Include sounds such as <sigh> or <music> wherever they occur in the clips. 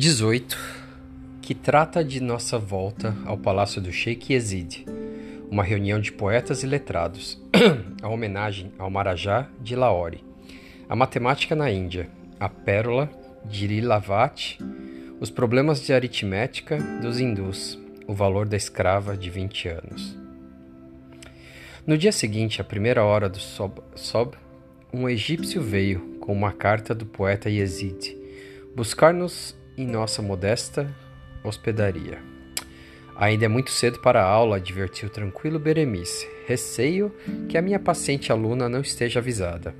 18, que trata de nossa volta ao palácio do Sheikh Yazid, uma reunião de poetas e letrados, <clears throat> a homenagem ao Marajá de Lahore, a matemática na Índia, a pérola de Lilavat, os problemas de aritmética dos hindus, o valor da escrava de 20 anos. No dia seguinte, à primeira hora do sob, sob um egípcio veio com uma carta do poeta Yazid buscar-nos em nossa modesta hospedaria. Ainda é muito cedo para a aula, advertiu tranquilo Beremice. Receio que a minha paciente aluna não esteja avisada.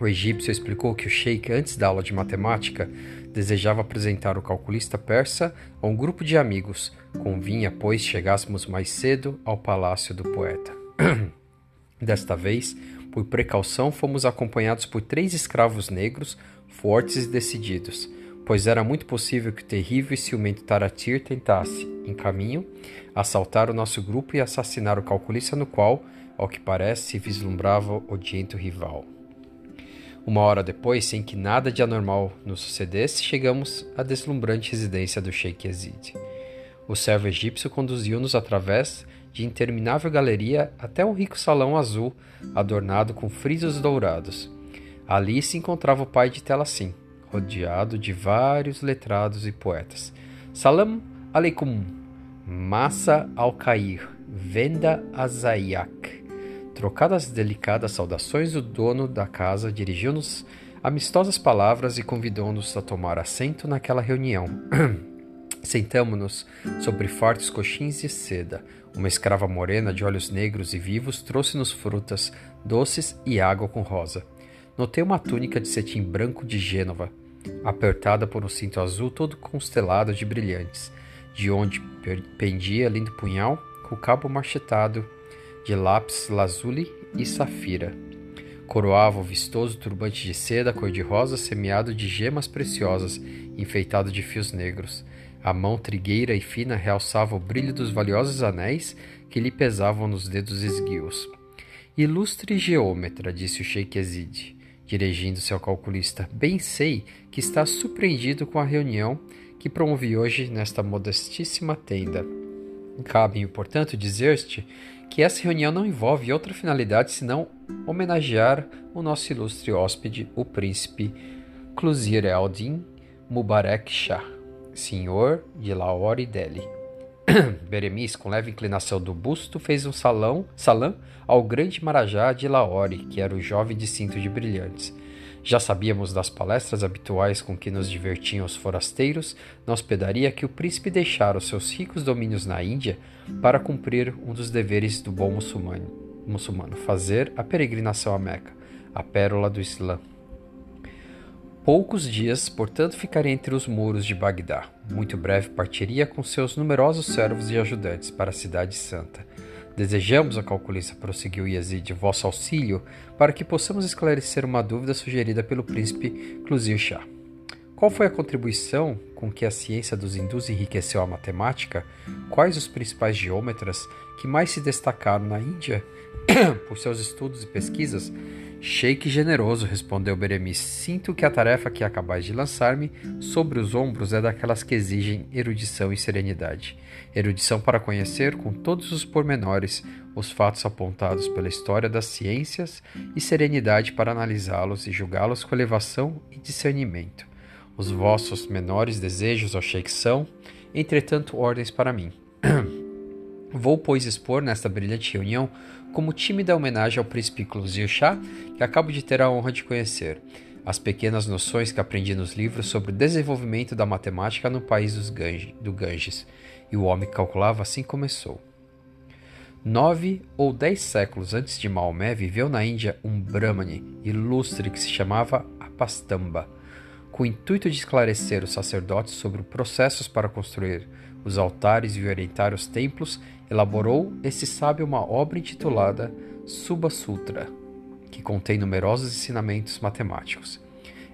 O egípcio explicou que o sheik, antes da aula de matemática, desejava apresentar o calculista persa a um grupo de amigos. Convinha, pois, chegássemos mais cedo ao palácio do poeta. <clears throat> Desta vez, por precaução, fomos acompanhados por três escravos negros, fortes e decididos pois era muito possível que o terrível e ciumento Taratir tentasse, em caminho, assaltar o nosso grupo e assassinar o calculista no qual, ao que parece, vislumbrava o odiento rival. Uma hora depois, sem que nada de anormal nos sucedesse, chegamos à deslumbrante residência do Sheikh Yazid. O servo egípcio conduziu-nos através de interminável galeria até um rico salão azul adornado com frisos dourados. Ali se encontrava o pai de Telassim, rodeado de vários letrados e poetas. Salam aleikum, Massa al-Kair, Venda Azayak. Trocadas delicadas saudações, o dono da casa dirigiu-nos amistosas palavras e convidou-nos a tomar assento naquela reunião. <clears throat> Sentamo-nos sobre fartos coxins de seda. Uma escrava morena de olhos negros e vivos trouxe-nos frutas, doces e água com rosa. Notei uma túnica de cetim branco de Gênova, apertada por um cinto azul todo constelado de brilhantes, de onde pendia lindo punhal com cabo machetado de lápis lazuli e safira. Coroava o vistoso turbante de seda cor-de-rosa semeado de gemas preciosas, enfeitado de fios negros. A mão trigueira e fina realçava o brilho dos valiosos anéis que lhe pesavam nos dedos esguios. Ilustre geômetra, disse o Sheik Yazid, Dirigindo-se ao calculista, bem sei que está surpreendido com a reunião que promovi hoje nesta modestíssima tenda. Cabe-me, portanto, dizer-te que essa reunião não envolve outra finalidade senão homenagear o nosso ilustre hóspede, o príncipe Cluzir el-Din Mubarak Shah, senhor de Lahore e Delhi. <coughs> Beremis, com leve inclinação do busto, fez um salão, salão ao grande Marajá de Lahore, que era o jovem de cinto de brilhantes. Já sabíamos das palestras habituais com que nos divertiam os forasteiros na hospedaria que o príncipe deixara os seus ricos domínios na Índia para cumprir um dos deveres do bom muçulmano, muçulmano fazer a peregrinação a Meca, a pérola do Islã. Poucos dias, portanto, ficaria entre os muros de Bagdá. Muito breve partiria com seus numerosos servos e ajudantes para a cidade santa. Desejamos, a calculista prosseguiu Yazid, vosso auxílio para que possamos esclarecer uma dúvida sugerida pelo príncipe Cluzir Shah. Qual foi a contribuição com que a ciência dos hindus enriqueceu a matemática? Quais os principais geômetras que mais se destacaram na Índia <coughs> por seus estudos e pesquisas? Sheik generoso, respondeu Beremice. Sinto que a tarefa que acabais de lançar-me sobre os ombros é daquelas que exigem erudição e serenidade. Erudição para conhecer com todos os pormenores os fatos apontados pela história das ciências e serenidade para analisá-los e julgá-los com elevação e discernimento. Os vossos menores desejos, ó Sheik, são, entretanto, ordens para mim. Vou, pois, expor nesta brilhante reunião como tímida homenagem ao príncipe Cluzir Shah, que acabo de ter a honra de conhecer, as pequenas noções que aprendi nos livros sobre o desenvolvimento da matemática no país do Ganges. E o homem que calculava assim começou. Nove ou dez séculos antes de Maomé viveu na Índia um Brahmane ilustre que se chamava Apastamba, com o intuito de esclarecer os sacerdotes sobre processos para construir os altares e orientar os templos, elaborou esse sábio uma obra intitulada Subha Sutra, que contém numerosos ensinamentos matemáticos.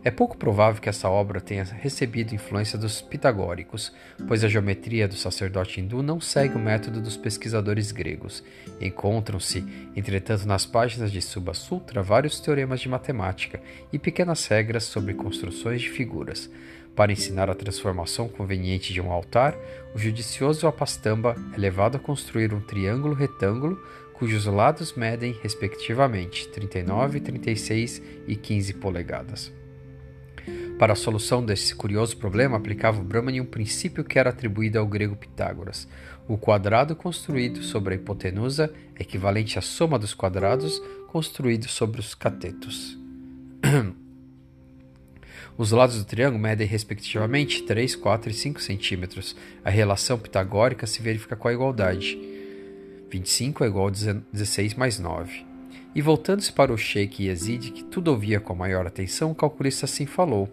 É pouco provável que essa obra tenha recebido influência dos pitagóricos, pois a geometria do sacerdote hindu não segue o método dos pesquisadores gregos. Encontram-se, entretanto, nas páginas de Subha Sutra vários teoremas de matemática e pequenas regras sobre construções de figuras. Para ensinar a transformação conveniente de um altar, o judicioso apastamba é levado a construir um triângulo retângulo cujos lados medem, respectivamente, 39, 36 e 15 polegadas. Para a solução desse curioso problema, aplicava o Brahmani um princípio que era atribuído ao grego Pitágoras. O quadrado construído sobre a hipotenusa é equivalente à soma dos quadrados construídos sobre os catetos. <clears throat> Os lados do triângulo medem respectivamente 3, 4 e 5 centímetros. A relação pitagórica se verifica com a igualdade. 25 é igual a 16 mais 9. E voltando-se para o Sheikh Yazid, que tudo ouvia com a maior atenção, o calculista assim falou.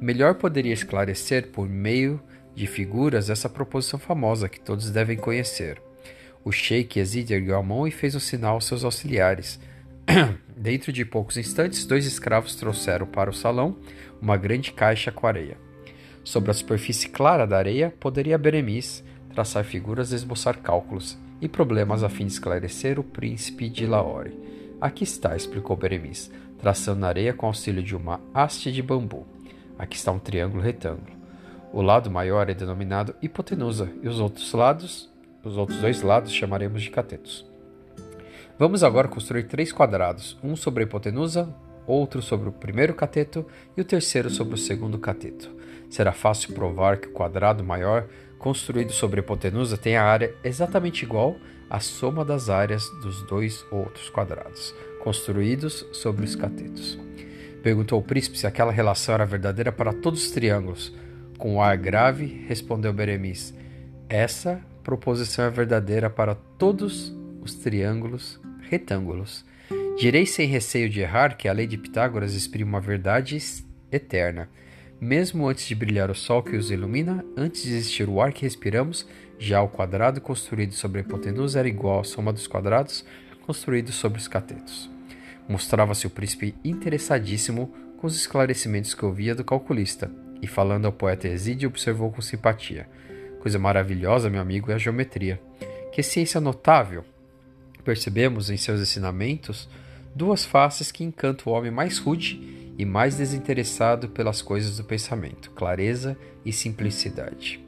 Melhor poderia esclarecer por meio de figuras essa proposição famosa que todos devem conhecer. O Sheikh Yazid ergueu a mão e fez um sinal aos seus auxiliares. <clears throat> Dentro de poucos instantes, dois escravos trouxeram para o salão uma grande caixa com areia. Sobre a superfície clara da areia, poderia Beremis traçar figuras esboçar cálculos e problemas a fim de esclarecer o príncipe de Laore. Aqui está, explicou Beremis, traçando na areia com auxílio de uma haste de bambu. Aqui está um triângulo retângulo. O lado maior é denominado hipotenusa e os outros lados, os outros dois lados chamaremos de catetos. Vamos agora construir três quadrados, um sobre a hipotenusa, outro sobre o primeiro cateto e o terceiro sobre o segundo cateto. Será fácil provar que o quadrado maior, construído sobre a hipotenusa, tem a área exatamente igual à soma das áreas dos dois outros quadrados, construídos sobre os catetos. Perguntou o príncipe se aquela relação era verdadeira para todos os triângulos. Com um ar grave, respondeu Beremis: Essa proposição é verdadeira para todos os triângulos retângulos. Direi sem receio de errar que a lei de Pitágoras exprime uma verdade eterna. Mesmo antes de brilhar o sol que os ilumina, antes de existir o ar que respiramos, já o quadrado construído sobre a hipotenusa era igual à soma dos quadrados construídos sobre os catetos. Mostrava-se o príncipe interessadíssimo com os esclarecimentos que ouvia do calculista, e falando ao poeta Exídio, observou com simpatia. Coisa maravilhosa, meu amigo, é a geometria. Que ciência notável! Percebemos em seus ensinamentos duas faces que encantam o homem mais rude e mais desinteressado pelas coisas do pensamento: clareza e simplicidade.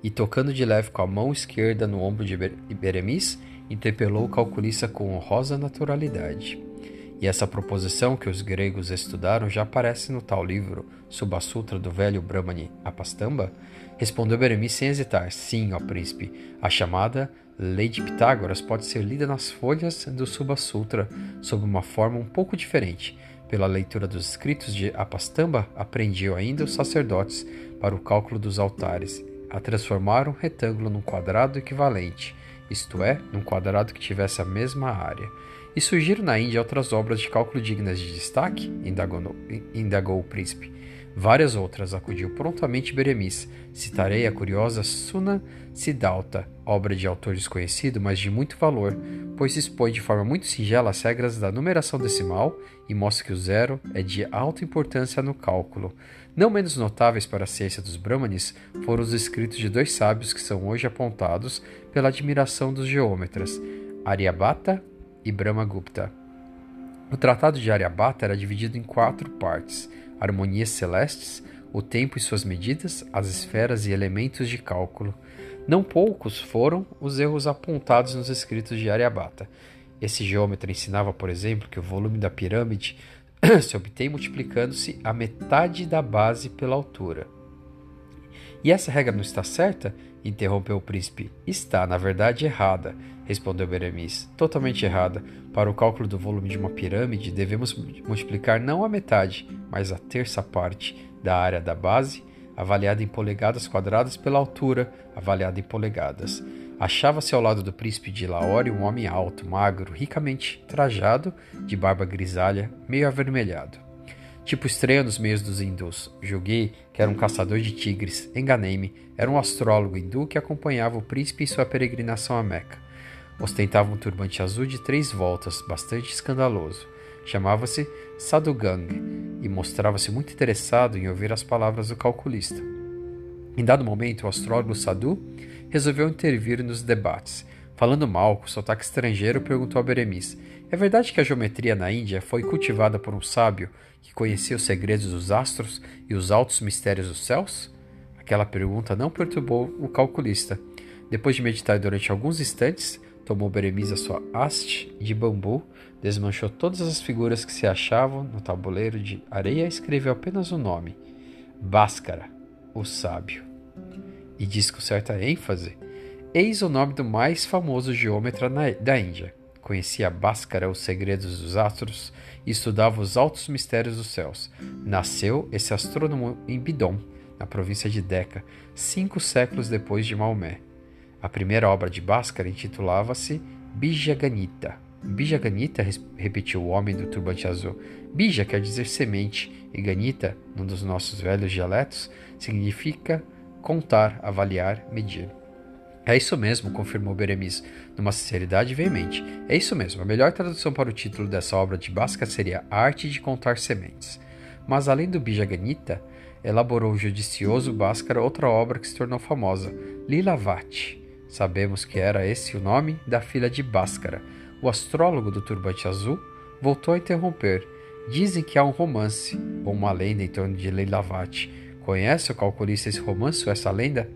E tocando de leve com a mão esquerda no ombro de Beremis, interpelou o calculista com honrosa naturalidade. E essa proposição que os gregos estudaram já aparece no tal livro, Subasutra do velho Brahmani Apastamba? Respondeu Beremis sem hesitar: Sim, ó príncipe, a chamada Lei de Pitágoras pode ser lida nas folhas do Subha Sutra sob uma forma um pouco diferente. Pela leitura dos escritos de Apastamba, aprendiam ainda os sacerdotes para o cálculo dos altares, a transformar um retângulo num quadrado equivalente, isto é, num quadrado que tivesse a mesma área. E surgiram na Índia outras obras de cálculo dignas de destaque? indagou, indagou o príncipe. Várias outras, acudiu prontamente Beremis. Citarei a curiosa Suna Siddhartha, obra de autor desconhecido, mas de muito valor, pois expõe de forma muito singela as regras da numeração decimal e mostra que o zero é de alta importância no cálculo. Não menos notáveis para a ciência dos Brahmanes foram os escritos de dois sábios que são hoje apontados pela admiração dos geômetras, Aryabhata e Brahmagupta. O tratado de Aryabhata era dividido em quatro partes: harmonias celestes, o tempo e suas medidas, as esferas e elementos de cálculo. Não poucos foram os erros apontados nos escritos de Aryabhata. Esse geômetra ensinava, por exemplo, que o volume da pirâmide <coughs> se obtém multiplicando-se a metade da base pela altura. E essa regra não está certa? interrompeu o príncipe. Está, na verdade, errada, respondeu Beremis. Totalmente errada. Para o cálculo do volume de uma pirâmide, devemos multiplicar não a metade, mas a terça parte da área da base avaliada em polegadas quadradas pela altura, avaliada em polegadas. Achava-se ao lado do príncipe de Laore um homem alto, magro, ricamente trajado, de barba grisalha, meio avermelhado. Tipo estranho nos meios dos hindus. Julguei que era um caçador de tigres. Enganei-me. Era um astrólogo hindu que acompanhava o príncipe em sua peregrinação a Meca. Ostentava um turbante azul de três voltas, bastante escandaloso. Chamava-se Sadhugang e mostrava-se muito interessado em ouvir as palavras do calculista. Em dado momento, o astrólogo Sadhu resolveu intervir nos debates. Falando mal, com sotaque estrangeiro, perguntou a Beremis: É verdade que a geometria na Índia foi cultivada por um sábio que conhecia os segredos dos astros e os altos mistérios dos céus? Aquela pergunta não perturbou o calculista. Depois de meditar durante alguns instantes, tomou Beremiz a sua haste de bambu, desmanchou todas as figuras que se achavam no tabuleiro de areia e escreveu apenas o nome: Bhaskara, o sábio. E disse com certa ênfase: Eis o nome do mais famoso geômetra da Índia. Conhecia Bhaskara os segredos dos astros e estudava os altos mistérios dos céus. Nasceu esse astrônomo em Bidon, na província de Decca, cinco séculos depois de Maomé. A primeira obra de Bhaskara intitulava-se Bijaganita. Bijaganita, repetiu o homem do turbante azul. Bija quer dizer semente, e Ganita, num dos nossos velhos dialetos, significa contar, avaliar, medir. É isso mesmo, confirmou Beremis, numa sinceridade veemente. É isso mesmo. A melhor tradução para o título dessa obra de Bhaskara seria Arte de Contar Sementes. Mas além do Bijaganita, elaborou o judicioso Bhaskara outra obra que se tornou famosa, Lilavati. Sabemos que era esse o nome da filha de Bhaskara. O astrólogo do turbante azul voltou a interromper. Dizem que há um romance, ou uma lenda em torno de Lilavati. Conhece o calculista esse romance ou essa lenda?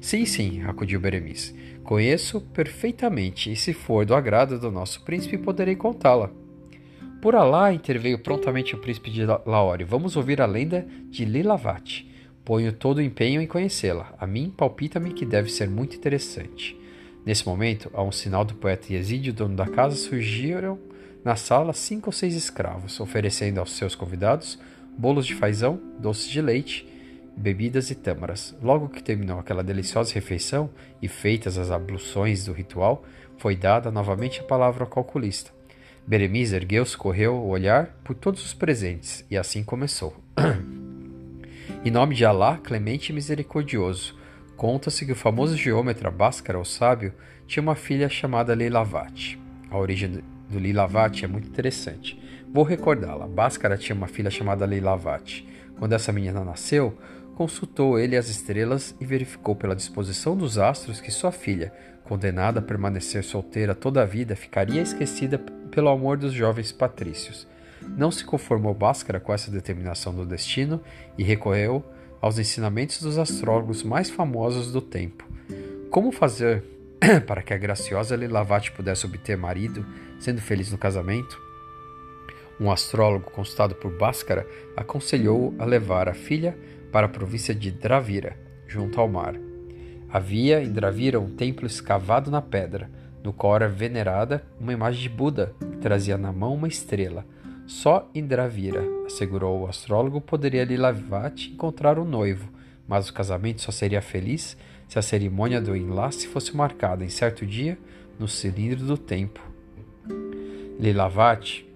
Sim, sim, acudiu Beremiz. Conheço perfeitamente, e se for do agrado do nosso príncipe, poderei contá-la. Por Alá, interveio prontamente o príncipe de Laore. Vamos ouvir a lenda de Lilavati. Ponho todo o empenho em conhecê-la. A mim, palpita-me que deve ser muito interessante. Nesse momento, a um sinal do poeta Yazid, o dono da casa, surgiram na sala cinco ou seis escravos, oferecendo aos seus convidados bolos de fazão, doces de leite bebidas e tâmaras. Logo que terminou aquela deliciosa refeição e feitas as abluções do ritual, foi dada novamente a palavra ao calculista. Beremiz ergueu-se, correu o olhar por todos os presentes e assim começou. <clears throat> em nome de Alá, clemente e misericordioso, conta-se que o famoso geômetra Bhaskara, o sábio, tinha uma filha chamada Leilavati. A origem do Lilavati é muito interessante. Vou recordá-la. Bhaskara tinha uma filha chamada Leilavati. Quando essa menina nasceu, consultou ele as estrelas e verificou pela disposição dos astros que sua filha, condenada a permanecer solteira toda a vida, ficaria esquecida pelo amor dos jovens patrícios. Não se conformou Bhaskara com essa determinação do destino e recorreu aos ensinamentos dos astrólogos mais famosos do tempo. Como fazer <coughs> para que a graciosa Lilavati pudesse obter marido, sendo feliz no casamento? Um astrólogo consultado por Bhaskara aconselhou a levar a filha para a província de Dravira, junto ao mar. Havia em Dravira um templo escavado na pedra, no qual era venerada uma imagem de Buda que trazia na mão uma estrela. Só em Dravira, assegurou o astrólogo, poderia Lilavati encontrar o noivo, mas o casamento só seria feliz se a cerimônia do enlace fosse marcada em certo dia no cilindro do tempo. Lilavati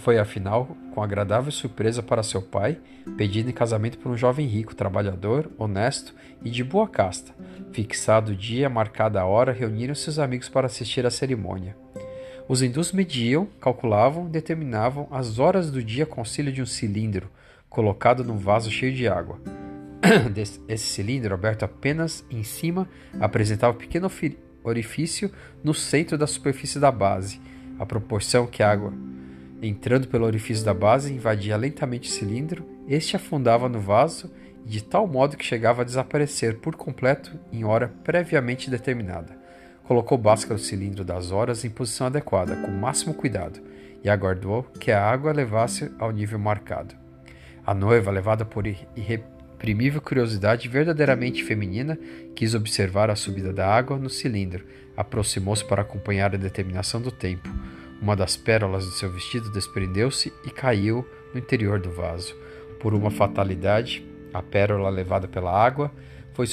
foi afinal com agradável surpresa para seu pai, pedido em casamento por um jovem rico, trabalhador, honesto e de boa casta. Fixado o dia, marcada a hora, reuniram seus amigos para assistir à cerimônia. Os hindus mediam, calculavam, determinavam as horas do dia com auxílio de um cilindro colocado num vaso cheio de água. <coughs> Esse cilindro, aberto apenas em cima, apresentava um pequeno orifício no centro da superfície da base, à proporção que a água Entrando pelo orifício da base, invadia lentamente o cilindro, este afundava no vaso de tal modo que chegava a desaparecer por completo em hora previamente determinada. Colocou Bhaskara o cilindro das horas em posição adequada, com o máximo cuidado, e aguardou que a água levasse ao nível marcado. A noiva, levada por irreprimível curiosidade verdadeiramente feminina, quis observar a subida da água no cilindro, aproximou-se para acompanhar a determinação do tempo. Uma das pérolas do seu vestido desprendeu-se e caiu no interior do vaso. Por uma fatalidade, a pérola levada pela água foi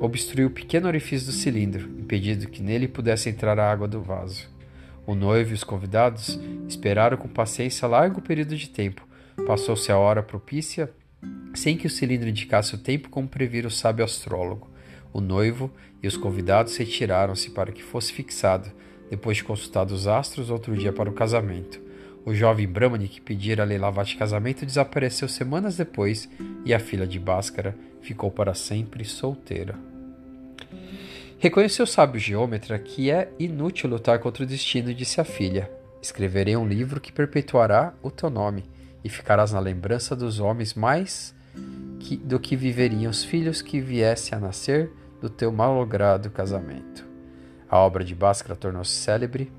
obstruir o pequeno orifício do cilindro, impedindo que nele pudesse entrar a água do vaso. O noivo e os convidados esperaram com paciência largo período de tempo. Passou-se a hora propícia, sem que o cilindro indicasse o tempo como previra o sábio astrólogo. O noivo e os convidados retiraram-se para que fosse fixado depois de consultar os astros, outro dia para o casamento. O jovem Brahmani que pedira a Leilavati casamento desapareceu semanas depois e a filha de Bhaskara ficou para sempre solteira. Reconheceu o sábio geômetra que é inútil lutar contra o destino, disse a filha. Escreverei um livro que perpetuará o teu nome, e ficarás na lembrança dos homens mais que, do que viveriam os filhos que viessem a nascer do teu malogrado casamento. A obra de Bhaskara tornou-se célebre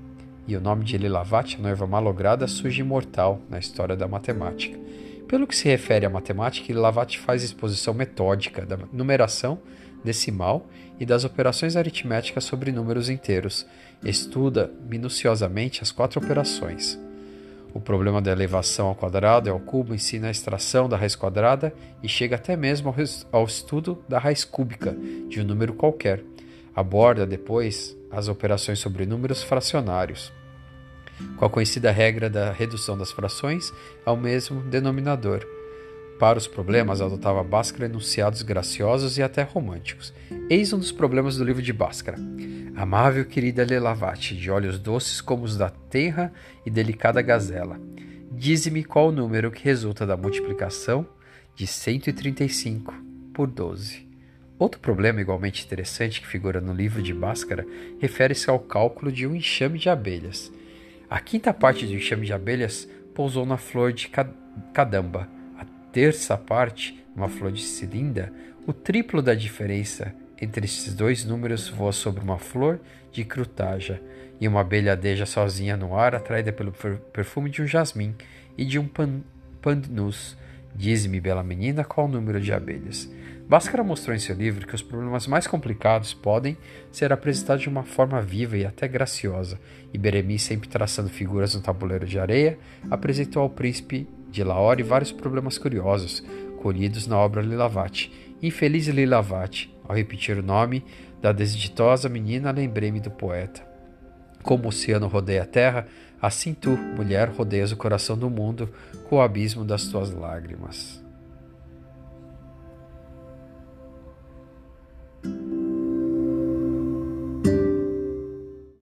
e o nome de Lilavati, a noiva malograda, surge imortal na história da matemática. Pelo que se refere à matemática, Lilavati faz exposição metódica da numeração decimal e das operações aritméticas sobre números inteiros. Estuda minuciosamente as quatro operações. O problema da elevação ao quadrado e ao cubo ensina a extração da raiz quadrada e chega até mesmo ao estudo da raiz cúbica de um número qualquer. Aborda depois as operações sobre números fracionários, com a conhecida regra da redução das frações ao mesmo denominador. Para os problemas, adotava Bhaskara enunciados graciosos e até românticos. Eis um dos problemas do livro de Bhaskara. Amável querida Lelavati, de olhos doces como os da tenra e delicada gazela, dize-me qual o número que resulta da multiplicação de 135 por 12. Outro problema igualmente interessante que figura no livro de Bhaskara refere-se ao cálculo de um enxame de abelhas. A quinta parte do enxame de abelhas pousou na flor de cadamba, a terça parte numa flor de cilinda, o triplo da diferença entre esses dois números voa sobre uma flor de crutaja, e uma abelha adeja sozinha no ar, atraída pelo perfume de um jasmim e de um pan pandnus. Diz-me, bela menina, qual o número de abelhas. Bhaskara mostrou em seu livro que os problemas mais complicados podem ser apresentados de uma forma viva e até graciosa, e Beremi, sempre traçando figuras no tabuleiro de areia, apresentou ao príncipe de Lahore vários problemas curiosos, colhidos na obra Lilavati. Infeliz Lilavati, ao repetir o nome da desditosa menina, lembrei-me do poeta. Como o oceano rodeia a terra, assim tu, mulher, rodeias o coração do mundo com o abismo das tuas lágrimas.